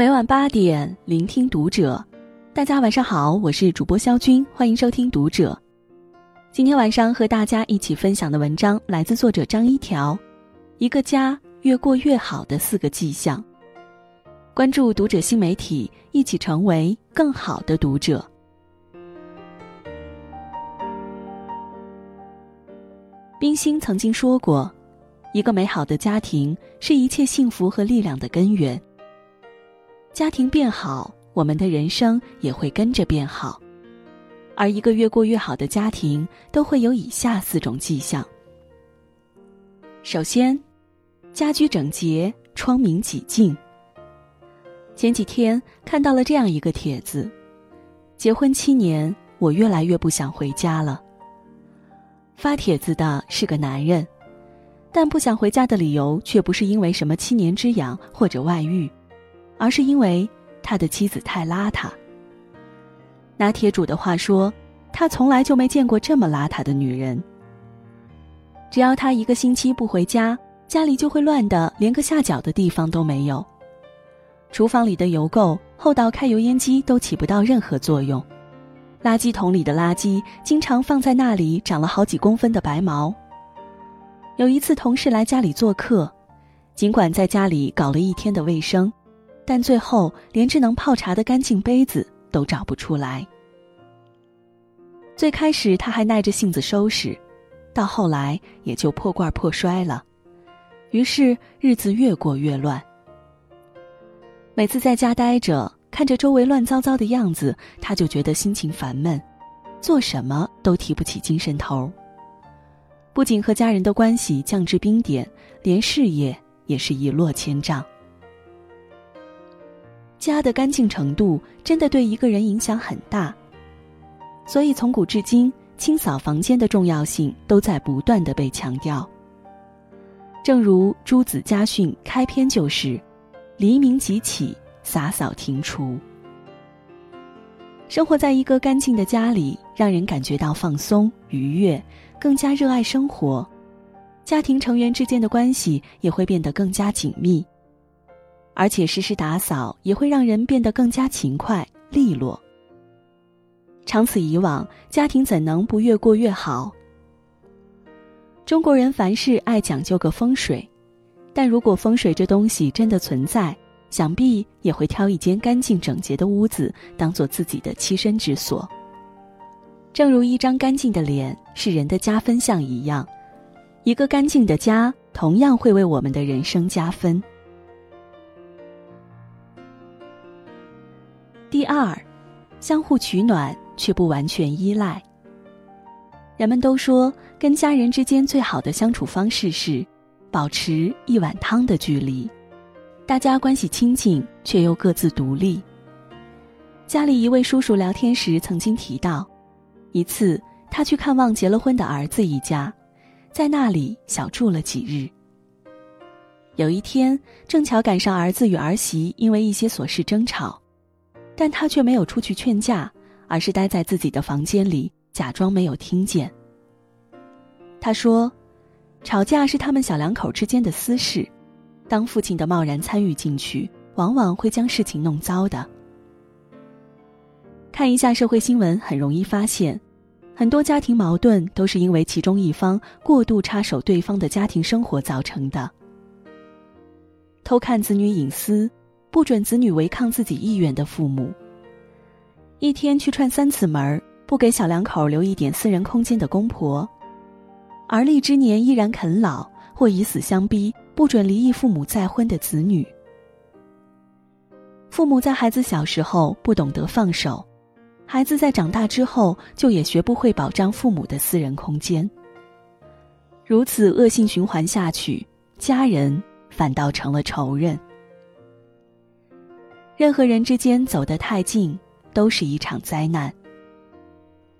每晚八点，聆听读者。大家晚上好，我是主播肖军，欢迎收听《读者》。今天晚上和大家一起分享的文章来自作者张一条，《一个家越过越好的四个迹象》。关注《读者》新媒体，一起成为更好的读者。冰心曾经说过：“一个美好的家庭是一切幸福和力量的根源。”家庭变好，我们的人生也会跟着变好。而一个越过越好的家庭，都会有以下四种迹象。首先，家居整洁，窗明几净。前几天看到了这样一个帖子：结婚七年，我越来越不想回家了。发帖子的是个男人，但不想回家的理由却不是因为什么七年之痒或者外遇。而是因为他的妻子太邋遢。拿铁主的话说，他从来就没见过这么邋遢的女人。只要他一个星期不回家，家里就会乱的连个下脚的地方都没有。厨房里的油垢厚到开油烟机都起不到任何作用，垃圾桶里的垃圾经常放在那里长了好几公分的白毛。有一次同事来家里做客，尽管在家里搞了一天的卫生。但最后连只能泡茶的干净杯子都找不出来。最开始他还耐着性子收拾，到后来也就破罐破摔了，于是日子越过越乱。每次在家待着，看着周围乱糟糟的样子，他就觉得心情烦闷，做什么都提不起精神头。不仅和家人的关系降至冰点，连事业也是一落千丈。家的干净程度真的对一个人影响很大，所以从古至今，清扫房间的重要性都在不断的被强调。正如朱子家训开篇就是“黎明即起，洒扫庭除”。生活在一个干净的家里，让人感觉到放松愉悦，更加热爱生活，家庭成员之间的关系也会变得更加紧密。而且时时打扫也会让人变得更加勤快利落。长此以往，家庭怎能不越过越好？中国人凡事爱讲究个风水，但如果风水这东西真的存在，想必也会挑一间干净整洁的屋子当做自己的栖身之所。正如一张干净的脸是人的加分项一样，一个干净的家同样会为我们的人生加分。第二，相互取暖却不完全依赖。人们都说，跟家人之间最好的相处方式是保持一碗汤的距离，大家关系亲近却又各自独立。家里一位叔叔聊天时曾经提到，一次他去看望结了婚的儿子一家，在那里小住了几日。有一天，正巧赶上儿子与儿媳因为一些琐事争吵。但他却没有出去劝架，而是待在自己的房间里，假装没有听见。他说：“吵架是他们小两口之间的私事，当父亲的贸然参与进去，往往会将事情弄糟的。”看一下社会新闻，很容易发现，很多家庭矛盾都是因为其中一方过度插手对方的家庭生活造成的。偷看子女隐私。不准子女违抗自己意愿的父母，一天去串三次门不给小两口留一点私人空间的公婆，而立之年依然啃老或以死相逼，不准离异父母再婚的子女。父母在孩子小时候不懂得放手，孩子在长大之后就也学不会保障父母的私人空间。如此恶性循环下去，家人反倒成了仇人。任何人之间走得太近，都是一场灾难。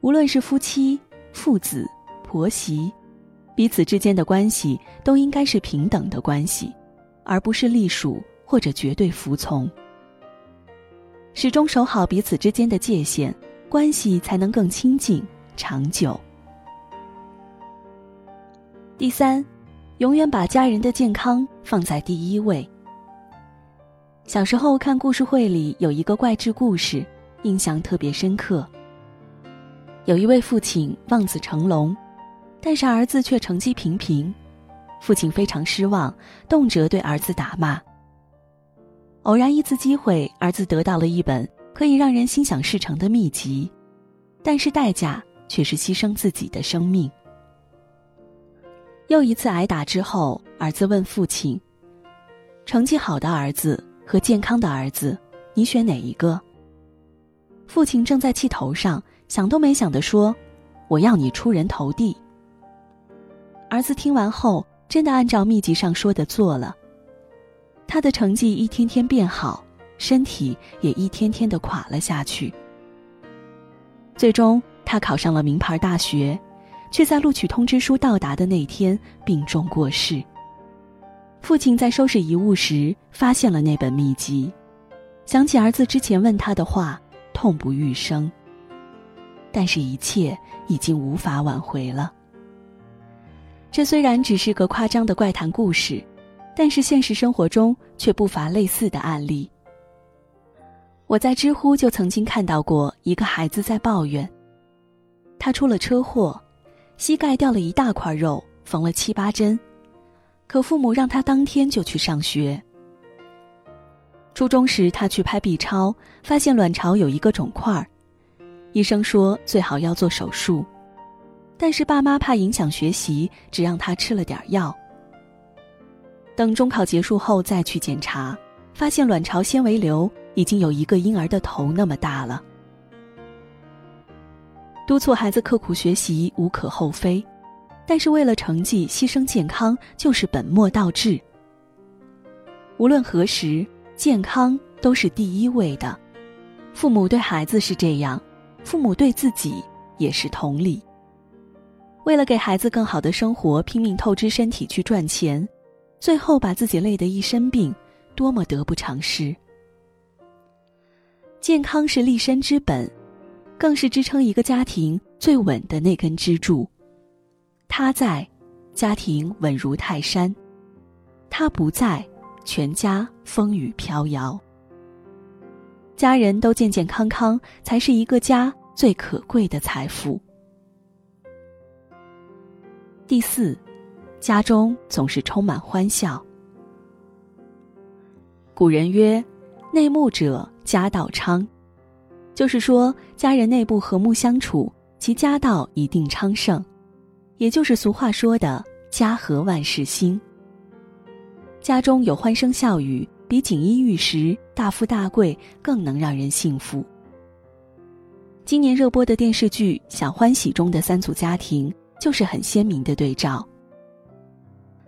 无论是夫妻、父子、婆媳，彼此之间的关系都应该是平等的关系，而不是隶属或者绝对服从。始终守好彼此之间的界限，关系才能更亲近、长久。第三，永远把家人的健康放在第一位。小时候看故事会里有一个怪志故事，印象特别深刻。有一位父亲望子成龙，但是儿子却成绩平平，父亲非常失望，动辄对儿子打骂。偶然一次机会，儿子得到了一本可以让人心想事成的秘籍，但是代价却是牺牲自己的生命。又一次挨打之后，儿子问父亲：“成绩好的儿子和健康的儿子，你选哪一个？”父亲正在气头上。想都没想的说：“我要你出人头地。”儿子听完后，真的按照秘籍上说的做了。他的成绩一天天变好，身体也一天天的垮了下去。最终，他考上了名牌大学，却在录取通知书到达的那天病重过世。父亲在收拾遗物时发现了那本秘籍，想起儿子之前问他的话，痛不欲生。但是，一切已经无法挽回了。这虽然只是个夸张的怪谈故事，但是现实生活中却不乏类似的案例。我在知乎就曾经看到过一个孩子在抱怨，他出了车祸，膝盖掉了一大块肉，缝了七八针，可父母让他当天就去上学。初中时，他去拍 B 超，发现卵巢有一个肿块。医生说最好要做手术，但是爸妈怕影响学习，只让他吃了点药。等中考结束后再去检查，发现卵巢纤维瘤已经有一个婴儿的头那么大了。督促孩子刻苦学习无可厚非，但是为了成绩牺牲健康就是本末倒置。无论何时，健康都是第一位的。父母对孩子是这样。父母对自己也是同理。为了给孩子更好的生活，拼命透支身体去赚钱，最后把自己累得一身病，多么得不偿失。健康是立身之本，更是支撑一个家庭最稳的那根支柱。他在，家庭稳如泰山；他不在，全家风雨飘摇。家人都健健康康，才是一个家最可贵的财富。第四，家中总是充满欢笑。古人曰：“内睦者，家道昌。”就是说，家人内部和睦相处，其家道一定昌盛。也就是俗话说的“家和万事兴”。家中有欢声笑语。比锦衣玉食、大富大贵更能让人幸福。今年热播的电视剧《小欢喜》中的三组家庭就是很鲜明的对照。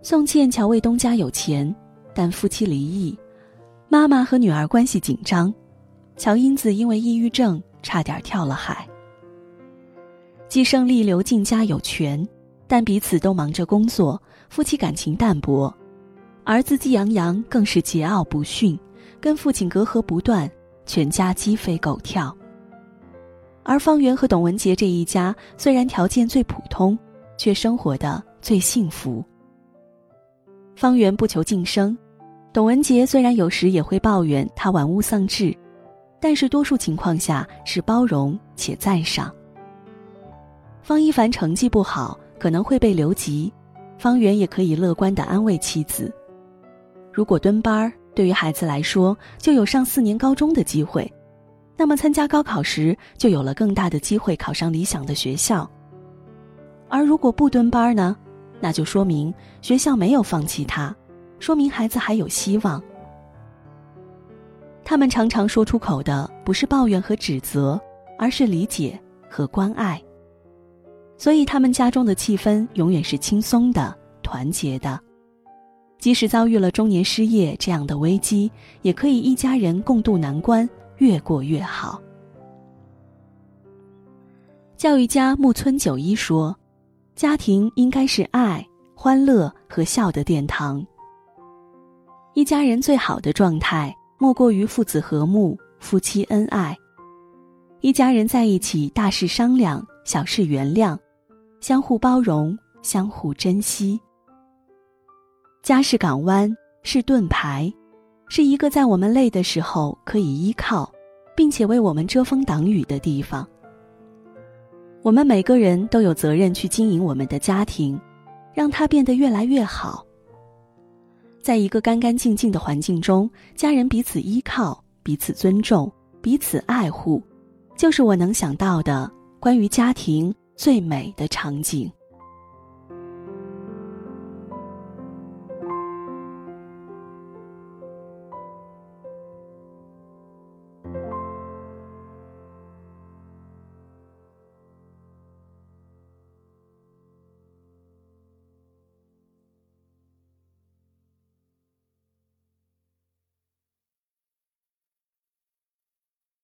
宋茜、乔卫东家有钱，但夫妻离异，妈妈和女儿关系紧张，乔英子因为抑郁症差点跳了海。季胜利、刘静家有权，但彼此都忙着工作，夫妻感情淡薄。儿子季阳阳更是桀骜不驯，跟父亲隔阂不断，全家鸡飞狗跳。而方圆和董文杰这一家虽然条件最普通，却生活的最幸福。方圆不求晋升，董文杰虽然有时也会抱怨他玩物丧志，但是多数情况下是包容且赞赏。方一凡成绩不好，可能会被留级，方圆也可以乐观的安慰妻子。如果蹲班儿对于孩子来说就有上四年高中的机会，那么参加高考时就有了更大的机会考上理想的学校。而如果不蹲班儿呢，那就说明学校没有放弃他，说明孩子还有希望。他们常常说出口的不是抱怨和指责，而是理解和关爱。所以他们家中的气氛永远是轻松的、团结的。即使遭遇了中年失业这样的危机，也可以一家人共度难关，越过越好。教育家木村久一说：“家庭应该是爱、欢乐和笑的殿堂。一家人最好的状态，莫过于父子和睦、夫妻恩爱。一家人在一起，大事商量，小事原谅，相互包容，相互珍惜。”家是港湾，是盾牌，是一个在我们累的时候可以依靠，并且为我们遮风挡雨的地方。我们每个人都有责任去经营我们的家庭，让它变得越来越好。在一个干干净净的环境中，家人彼此依靠、彼此尊重、彼此爱护，就是我能想到的关于家庭最美的场景。